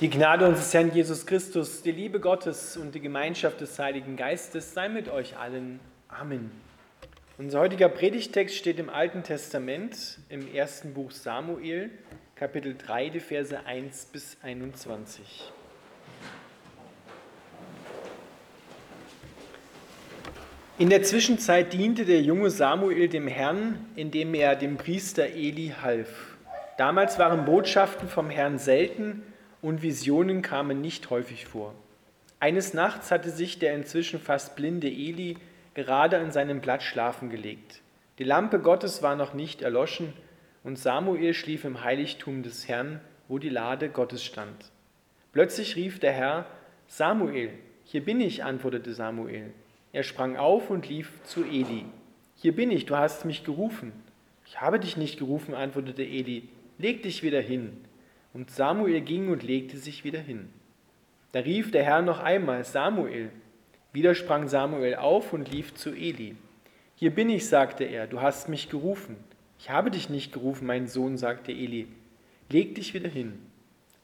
Die Gnade unseres Herrn Jesus Christus, die Liebe Gottes und die Gemeinschaft des Heiligen Geistes sei mit euch allen. Amen. Unser heutiger Predigtext steht im Alten Testament im ersten Buch Samuel, Kapitel 3, die Verse 1 bis 21. In der Zwischenzeit diente der junge Samuel dem Herrn, indem er dem Priester Eli half. Damals waren Botschaften vom Herrn selten und Visionen kamen nicht häufig vor. Eines Nachts hatte sich der inzwischen fast blinde Eli gerade an seinem Blatt schlafen gelegt. Die Lampe Gottes war noch nicht erloschen und Samuel schlief im Heiligtum des Herrn, wo die Lade Gottes stand. Plötzlich rief der Herr, Samuel, hier bin ich, antwortete Samuel. Er sprang auf und lief zu Eli. Hier bin ich, du hast mich gerufen. Ich habe dich nicht gerufen, antwortete Eli. Leg dich wieder hin. Und Samuel ging und legte sich wieder hin. Da rief der Herr noch einmal, Samuel. Wieder sprang Samuel auf und lief zu Eli. Hier bin ich, sagte er, du hast mich gerufen. Ich habe dich nicht gerufen, mein Sohn, sagte Eli. Leg dich wieder hin.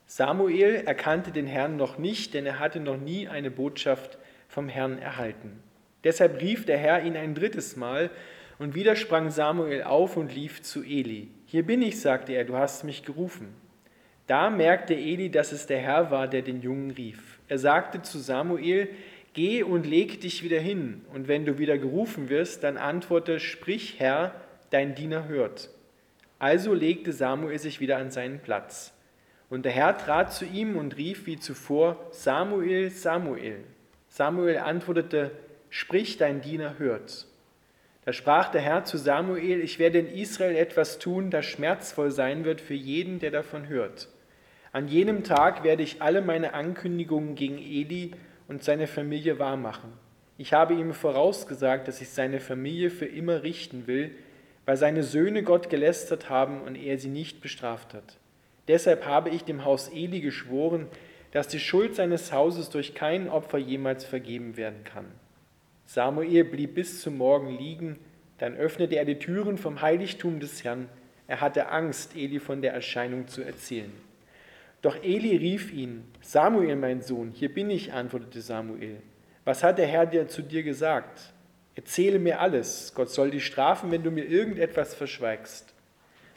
Samuel erkannte den Herrn noch nicht, denn er hatte noch nie eine Botschaft vom Herrn erhalten. Deshalb rief der Herr ihn ein drittes Mal, und wieder sprang Samuel auf und lief zu Eli. Hier bin ich, sagte er, du hast mich gerufen. Da merkte Eli, dass es der Herr war, der den Jungen rief. Er sagte zu Samuel, Geh und leg dich wieder hin, und wenn du wieder gerufen wirst, dann antworte, Sprich, Herr, dein Diener hört. Also legte Samuel sich wieder an seinen Platz. Und der Herr trat zu ihm und rief wie zuvor, Samuel, Samuel. Samuel antwortete, Sprich, dein Diener hört. Da sprach der Herr zu Samuel, ich werde in Israel etwas tun, das schmerzvoll sein wird für jeden, der davon hört. An jenem Tag werde ich alle meine Ankündigungen gegen Eli und seine Familie wahrmachen. Ich habe ihm vorausgesagt, dass ich seine Familie für immer richten will, weil seine Söhne Gott gelästert haben und er sie nicht bestraft hat. Deshalb habe ich dem Haus Eli geschworen, dass die Schuld seines Hauses durch kein Opfer jemals vergeben werden kann. Samuel blieb bis zum Morgen liegen, dann öffnete er die Türen vom Heiligtum des Herrn. Er hatte Angst, Eli von der Erscheinung zu erzählen. Doch Eli rief ihn, Samuel, mein Sohn, hier bin ich, antwortete Samuel. Was hat der Herr dir zu dir gesagt? Erzähle mir alles. Gott soll dich strafen, wenn du mir irgendetwas verschweigst.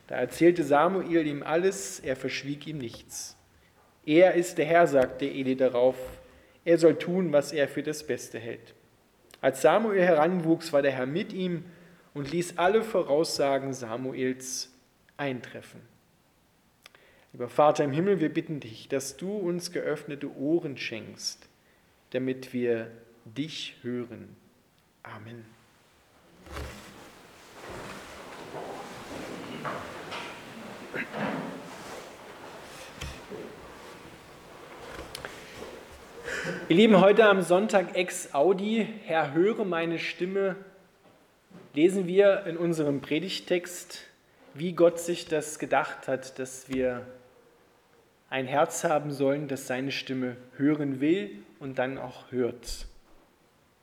Da erzählte Samuel ihm alles, er verschwieg ihm nichts. Er ist der Herr, sagte Eli darauf. Er soll tun, was er für das Beste hält. Als Samuel heranwuchs, war der Herr mit ihm und ließ alle Voraussagen Samuels eintreffen. Lieber Vater im Himmel, wir bitten dich, dass du uns geöffnete Ohren schenkst, damit wir dich hören. Amen. Ihr Lieben, heute am Sonntag ex Audi, Herr, höre meine Stimme, lesen wir in unserem Predigtext, wie Gott sich das gedacht hat, dass wir ein Herz haben sollen, das seine Stimme hören will und dann auch hört.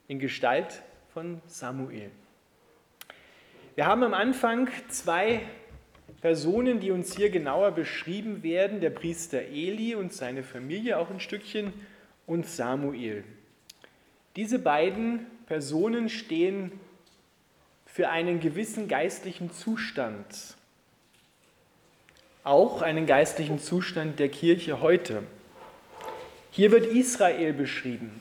In Gestalt von Samuel. Wir haben am Anfang zwei Personen, die uns hier genauer beschrieben werden, der Priester Eli und seine Familie auch ein Stückchen und Samuel. Diese beiden Personen stehen für einen gewissen geistlichen Zustand auch einen geistlichen Zustand der Kirche heute. Hier wird Israel beschrieben.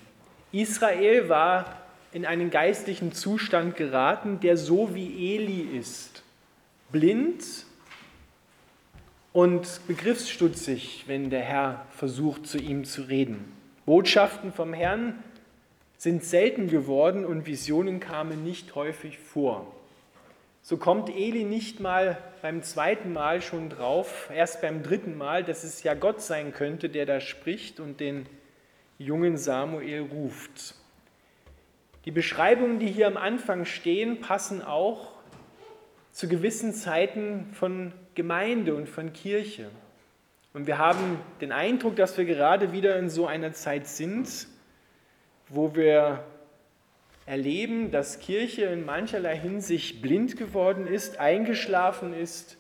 Israel war in einen geistlichen Zustand geraten, der so wie Eli ist, blind und begriffsstutzig, wenn der Herr versucht, zu ihm zu reden. Botschaften vom Herrn sind selten geworden und Visionen kamen nicht häufig vor. So kommt Eli nicht mal beim zweiten Mal schon drauf, erst beim dritten Mal, dass es ja Gott sein könnte, der da spricht und den jungen Samuel ruft. Die Beschreibungen, die hier am Anfang stehen, passen auch zu gewissen Zeiten von Gemeinde und von Kirche. Und wir haben den Eindruck, dass wir gerade wieder in so einer Zeit sind, wo wir erleben, dass Kirche in mancherlei Hinsicht blind geworden ist, eingeschlafen ist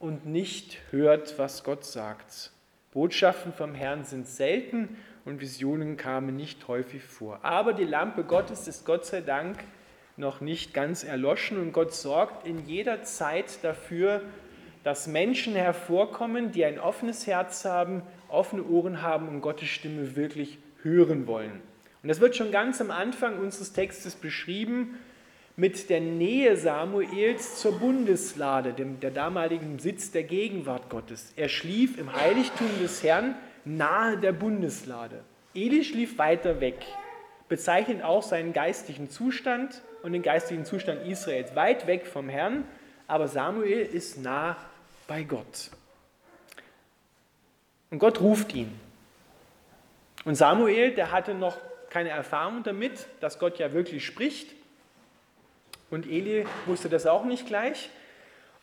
und nicht hört, was Gott sagt. Botschaften vom Herrn sind selten und Visionen kamen nicht häufig vor. Aber die Lampe Gottes ist Gott sei Dank noch nicht ganz erloschen und Gott sorgt in jeder Zeit dafür, dass Menschen hervorkommen, die ein offenes Herz haben, offene Ohren haben und Gottes Stimme wirklich hören wollen. Und das wird schon ganz am Anfang unseres Textes beschrieben mit der Nähe Samuels zur Bundeslade, dem, der damaligen Sitz der Gegenwart Gottes. Er schlief im Heiligtum des Herrn nahe der Bundeslade. Eli schlief weiter weg, bezeichnet auch seinen geistlichen Zustand und den geistlichen Zustand Israels weit weg vom Herrn, aber Samuel ist nah bei Gott. Und Gott ruft ihn. Und Samuel, der hatte noch keine Erfahrung damit, dass Gott ja wirklich spricht. Und Eli wusste das auch nicht gleich.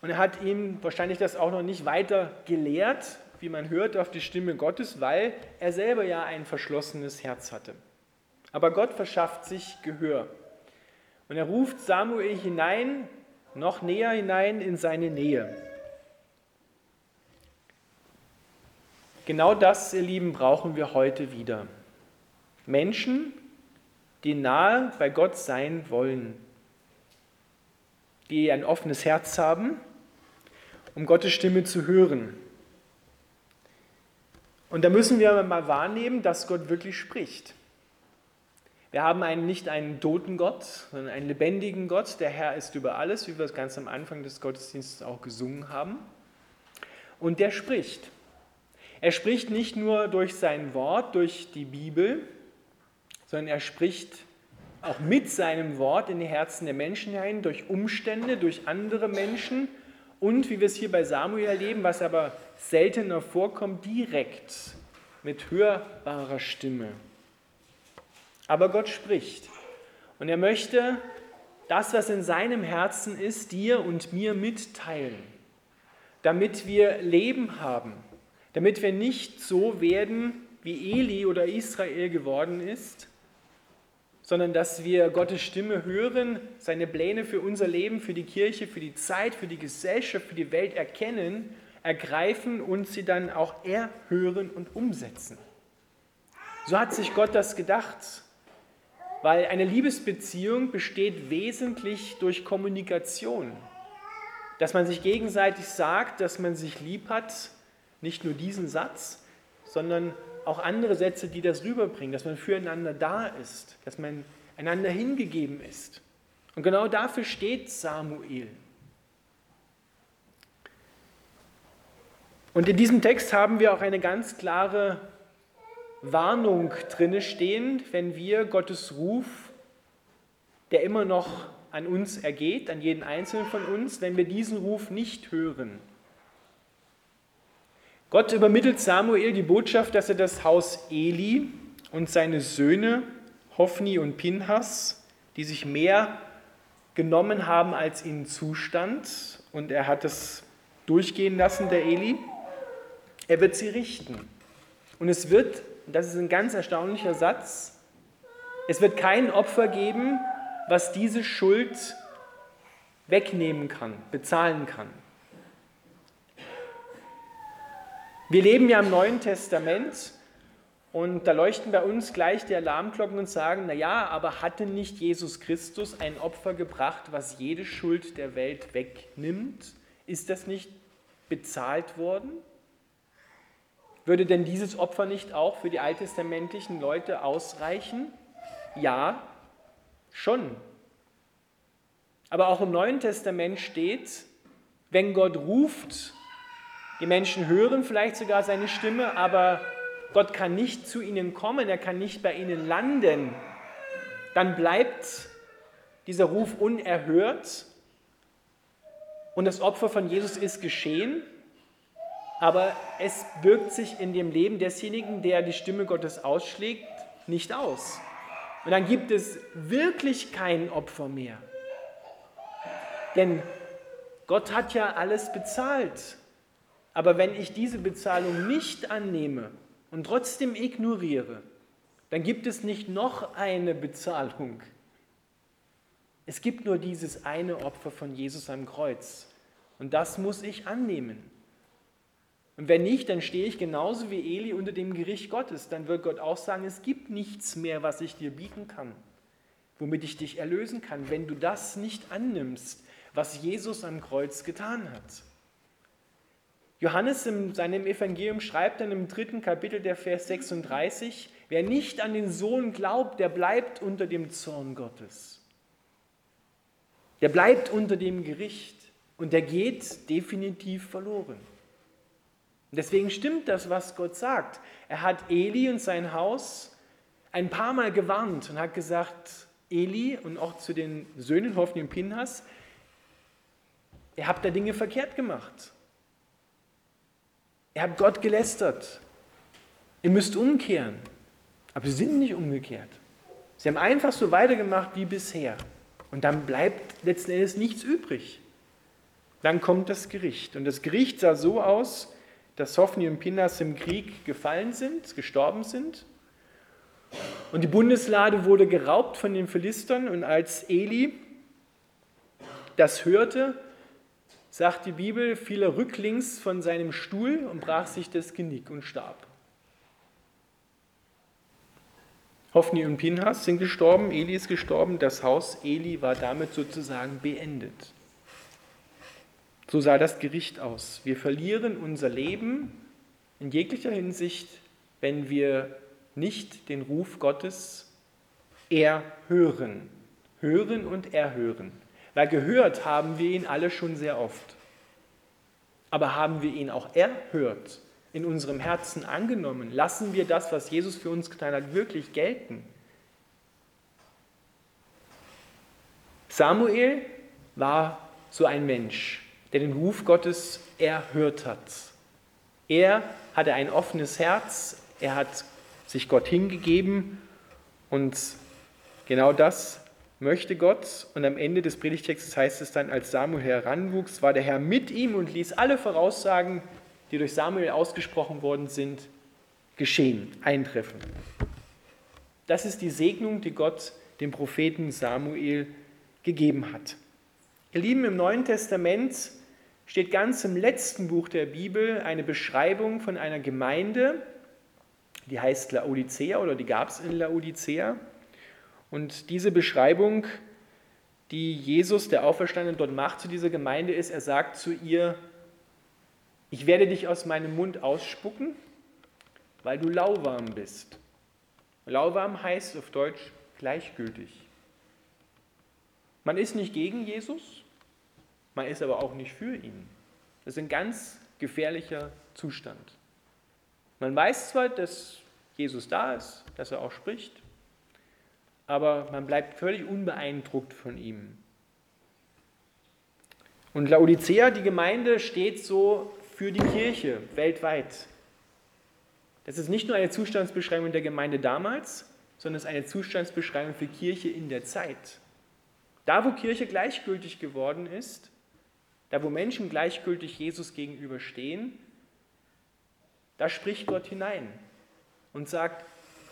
Und er hat ihm wahrscheinlich das auch noch nicht weiter gelehrt, wie man hört, auf die Stimme Gottes, weil er selber ja ein verschlossenes Herz hatte. Aber Gott verschafft sich Gehör. Und er ruft Samuel hinein, noch näher hinein in seine Nähe. Genau das, ihr Lieben, brauchen wir heute wieder. Menschen, die nahe bei Gott sein wollen, die ein offenes Herz haben, um Gottes Stimme zu hören. Und da müssen wir mal wahrnehmen, dass Gott wirklich spricht. Wir haben einen, nicht einen toten Gott, sondern einen lebendigen Gott. Der Herr ist über alles, wie wir es ganz am Anfang des Gottesdienstes auch gesungen haben. Und der spricht. Er spricht nicht nur durch sein Wort, durch die Bibel, sondern er spricht auch mit seinem Wort in die Herzen der Menschen hinein, durch Umstände, durch andere Menschen und, wie wir es hier bei Samuel erleben, was aber seltener vorkommt, direkt mit hörbarer Stimme. Aber Gott spricht und er möchte das, was in seinem Herzen ist, dir und mir mitteilen, damit wir Leben haben, damit wir nicht so werden, wie Eli oder Israel geworden ist, sondern dass wir Gottes Stimme hören, seine Pläne für unser Leben, für die Kirche, für die Zeit, für die Gesellschaft, für die Welt erkennen, ergreifen und sie dann auch erhören und umsetzen. So hat sich Gott das gedacht, weil eine Liebesbeziehung besteht wesentlich durch Kommunikation. Dass man sich gegenseitig sagt, dass man sich lieb hat, nicht nur diesen Satz, sondern auch andere Sätze, die das rüberbringen, dass man füreinander da ist, dass man einander hingegeben ist. Und genau dafür steht Samuel. Und in diesem Text haben wir auch eine ganz klare Warnung drinne stehen, wenn wir Gottes Ruf, der immer noch an uns ergeht, an jeden einzelnen von uns, wenn wir diesen Ruf nicht hören. Gott übermittelt Samuel die Botschaft, dass er das Haus Eli und seine Söhne Hophni und Pinhas, die sich mehr genommen haben, als ihnen zustand, und er hat es durchgehen lassen, der Eli, er wird sie richten. Und es wird, das ist ein ganz erstaunlicher Satz, es wird kein Opfer geben, was diese Schuld wegnehmen kann, bezahlen kann. Wir leben ja im Neuen Testament und da leuchten bei uns gleich die Alarmglocken und sagen, naja, aber hatte nicht Jesus Christus ein Opfer gebracht, was jede Schuld der Welt wegnimmt? Ist das nicht bezahlt worden? Würde denn dieses Opfer nicht auch für die alttestamentlichen Leute ausreichen? Ja, schon. Aber auch im Neuen Testament steht, wenn Gott ruft, die Menschen hören vielleicht sogar seine Stimme, aber Gott kann nicht zu ihnen kommen, er kann nicht bei ihnen landen. Dann bleibt dieser Ruf unerhört und das Opfer von Jesus ist geschehen, aber es wirkt sich in dem Leben desjenigen, der die Stimme Gottes ausschlägt, nicht aus. Und dann gibt es wirklich kein Opfer mehr. Denn Gott hat ja alles bezahlt. Aber wenn ich diese Bezahlung nicht annehme und trotzdem ignoriere, dann gibt es nicht noch eine Bezahlung. Es gibt nur dieses eine Opfer von Jesus am Kreuz. Und das muss ich annehmen. Und wenn nicht, dann stehe ich genauso wie Eli unter dem Gericht Gottes. Dann wird Gott auch sagen, es gibt nichts mehr, was ich dir bieten kann, womit ich dich erlösen kann, wenn du das nicht annimmst, was Jesus am Kreuz getan hat. Johannes in seinem Evangelium schreibt dann im dritten Kapitel der Vers 36, wer nicht an den Sohn glaubt, der bleibt unter dem Zorn Gottes. Der bleibt unter dem Gericht und der geht definitiv verloren. Und deswegen stimmt das, was Gott sagt. Er hat Eli und sein Haus ein paar Mal gewarnt und hat gesagt, Eli und auch zu den Söhnen Hoffnung und Pinhas, ihr habt da Dinge verkehrt gemacht. Ihr habt Gott gelästert. Ihr müsst umkehren. Aber sie sind nicht umgekehrt. Sie haben einfach so weitergemacht wie bisher. Und dann bleibt letzten Endes nichts übrig. Dann kommt das Gericht. Und das Gericht sah so aus, dass Sophni und Pinnas im Krieg gefallen sind, gestorben sind. Und die Bundeslade wurde geraubt von den Philistern. Und als Eli das hörte, sagt die Bibel, fiel er rücklings von seinem Stuhl und brach sich das Genick und starb. Hophni und Pinhas sind gestorben, Eli ist gestorben, das Haus Eli war damit sozusagen beendet. So sah das Gericht aus. Wir verlieren unser Leben in jeglicher Hinsicht, wenn wir nicht den Ruf Gottes erhören. Hören und erhören. Weil gehört haben wir ihn alle schon sehr oft. Aber haben wir ihn auch erhört, in unserem Herzen angenommen? Lassen wir das, was Jesus für uns getan hat, wirklich gelten? Samuel war so ein Mensch der den Ruf Gottes erhört hat. Er hatte ein offenes Herz, er hat sich Gott hingegeben und genau das möchte Gott. Und am Ende des Predigtextes heißt es dann, als Samuel heranwuchs, war der Herr mit ihm und ließ alle Voraussagen, die durch Samuel ausgesprochen worden sind, geschehen, eintreffen. Das ist die Segnung, die Gott dem Propheten Samuel gegeben hat. Ihr Lieben, im Neuen Testament steht ganz im letzten Buch der Bibel eine Beschreibung von einer Gemeinde, die heißt Laodicea oder die gab es in Laodicea. Und diese Beschreibung, die Jesus, der Auferstandene, dort macht zu dieser Gemeinde, ist, er sagt zu ihr, ich werde dich aus meinem Mund ausspucken, weil du lauwarm bist. Lauwarm heißt auf Deutsch gleichgültig. Man ist nicht gegen Jesus, man ist aber auch nicht für ihn. Das ist ein ganz gefährlicher Zustand. Man weiß zwar, dass Jesus da ist, dass er auch spricht, aber man bleibt völlig unbeeindruckt von ihm. Und Laodicea, die Gemeinde, steht so für die Kirche weltweit. Das ist nicht nur eine Zustandsbeschreibung der Gemeinde damals, sondern es ist eine Zustandsbeschreibung für Kirche in der Zeit. Da, wo Kirche gleichgültig geworden ist, da wo Menschen gleichgültig Jesus gegenüberstehen, da spricht Gott hinein und sagt,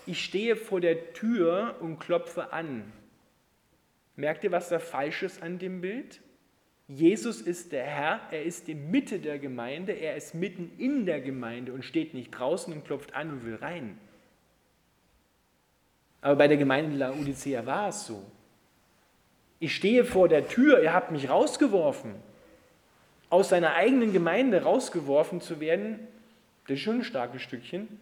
ich stehe vor der Tür und klopfe an. Merkt ihr, was da falsch ist an dem Bild? Jesus ist der Herr, er ist die Mitte der Gemeinde, er ist mitten in der Gemeinde und steht nicht draußen und klopft an und will rein. Aber bei der Gemeinde Laodicea war es so. Ich stehe vor der Tür, ihr habt mich rausgeworfen aus seiner eigenen Gemeinde rausgeworfen zu werden, das ist schon ein starkes Stückchen.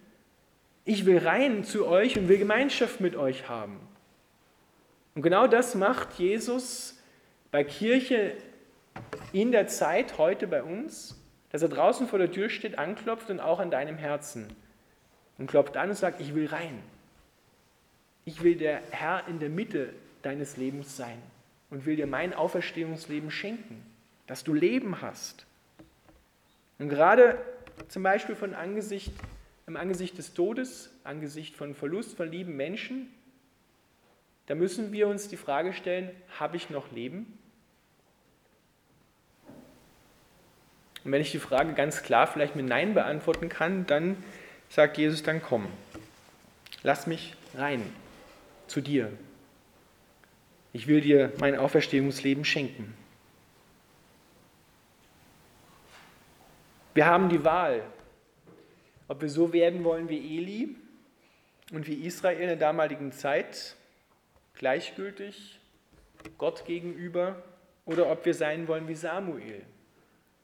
Ich will rein zu euch und will Gemeinschaft mit euch haben. Und genau das macht Jesus bei Kirche in der Zeit heute bei uns, dass er draußen vor der Tür steht, anklopft und auch an deinem Herzen und klopft an und sagt, ich will rein. Ich will der Herr in der Mitte deines Lebens sein und will dir mein Auferstehungsleben schenken dass du Leben hast. Und gerade zum Beispiel von Angesicht, im Angesicht des Todes, Angesicht von Verlust von lieben Menschen, da müssen wir uns die Frage stellen, habe ich noch Leben? Und wenn ich die Frage ganz klar vielleicht mit Nein beantworten kann, dann sagt Jesus, dann komm, lass mich rein zu dir. Ich will dir mein Auferstehungsleben schenken. Wir haben die Wahl, Ob wir so werden wollen wie Eli und wie Israel in der damaligen Zeit, gleichgültig Gott gegenüber, oder ob wir sein wollen wie Samuel.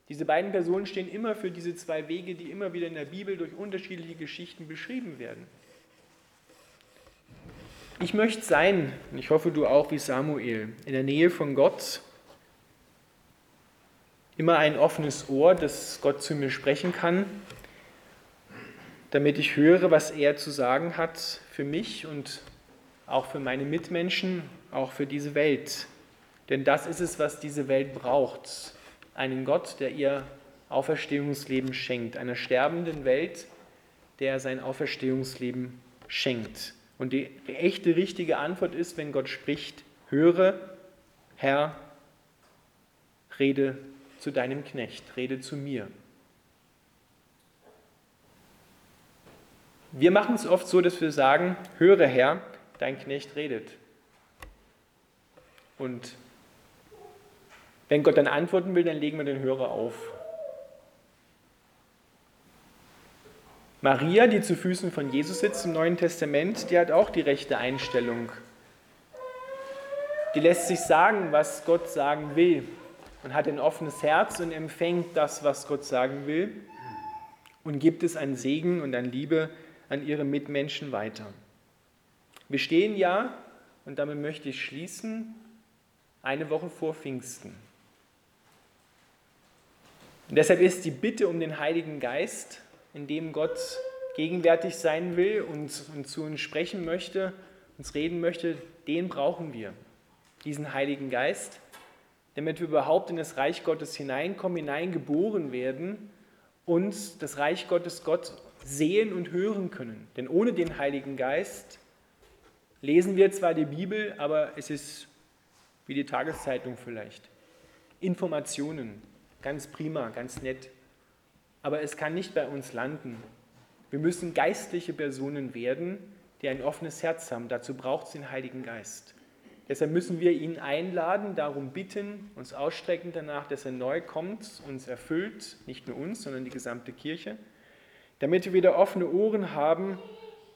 Diese beiden Personen stehen immer für diese zwei Wege, die immer wieder in der Bibel durch unterschiedliche Geschichten beschrieben werden. Ich möchte sein, und ich hoffe du auch wie Samuel, in der Nähe von Gott, immer ein offenes Ohr, dass Gott zu mir sprechen kann, damit ich höre, was er zu sagen hat für mich und auch für meine Mitmenschen, auch für diese Welt. Denn das ist es, was diese Welt braucht. Einen Gott, der ihr Auferstehungsleben schenkt. Einer sterbenden Welt, der sein Auferstehungsleben schenkt. Und die echte, richtige Antwort ist, wenn Gott spricht, höre, Herr, rede zu deinem Knecht, rede zu mir. Wir machen es oft so, dass wir sagen, höre Herr, dein Knecht redet. Und wenn Gott dann antworten will, dann legen wir den Hörer auf. Maria, die zu Füßen von Jesus sitzt im Neuen Testament, die hat auch die rechte Einstellung. Die lässt sich sagen, was Gott sagen will und hat ein offenes Herz und empfängt das, was Gott sagen will und gibt es an Segen und an Liebe an ihre Mitmenschen weiter. Wir stehen ja, und damit möchte ich schließen, eine Woche vor Pfingsten. Und deshalb ist die Bitte um den Heiligen Geist in dem Gott gegenwärtig sein will und, und zu uns sprechen möchte, uns reden möchte, den brauchen wir, diesen Heiligen Geist, damit wir überhaupt in das Reich Gottes hineinkommen, hineingeboren werden und das Reich Gottes Gott sehen und hören können. Denn ohne den Heiligen Geist lesen wir zwar die Bibel, aber es ist wie die Tageszeitung vielleicht. Informationen, ganz prima, ganz nett, aber es kann nicht bei uns landen. Wir müssen geistliche Personen werden, die ein offenes Herz haben. Dazu braucht es den Heiligen Geist. Deshalb müssen wir ihn einladen, darum bitten, uns ausstrecken danach, dass er neu kommt, uns erfüllt, nicht nur uns, sondern die gesamte Kirche, damit wir wieder offene Ohren haben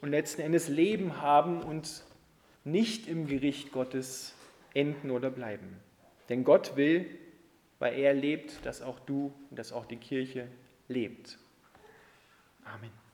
und letzten Endes Leben haben und nicht im Gericht Gottes enden oder bleiben. Denn Gott will, weil er lebt, dass auch du und dass auch die Kirche lebt. Amen.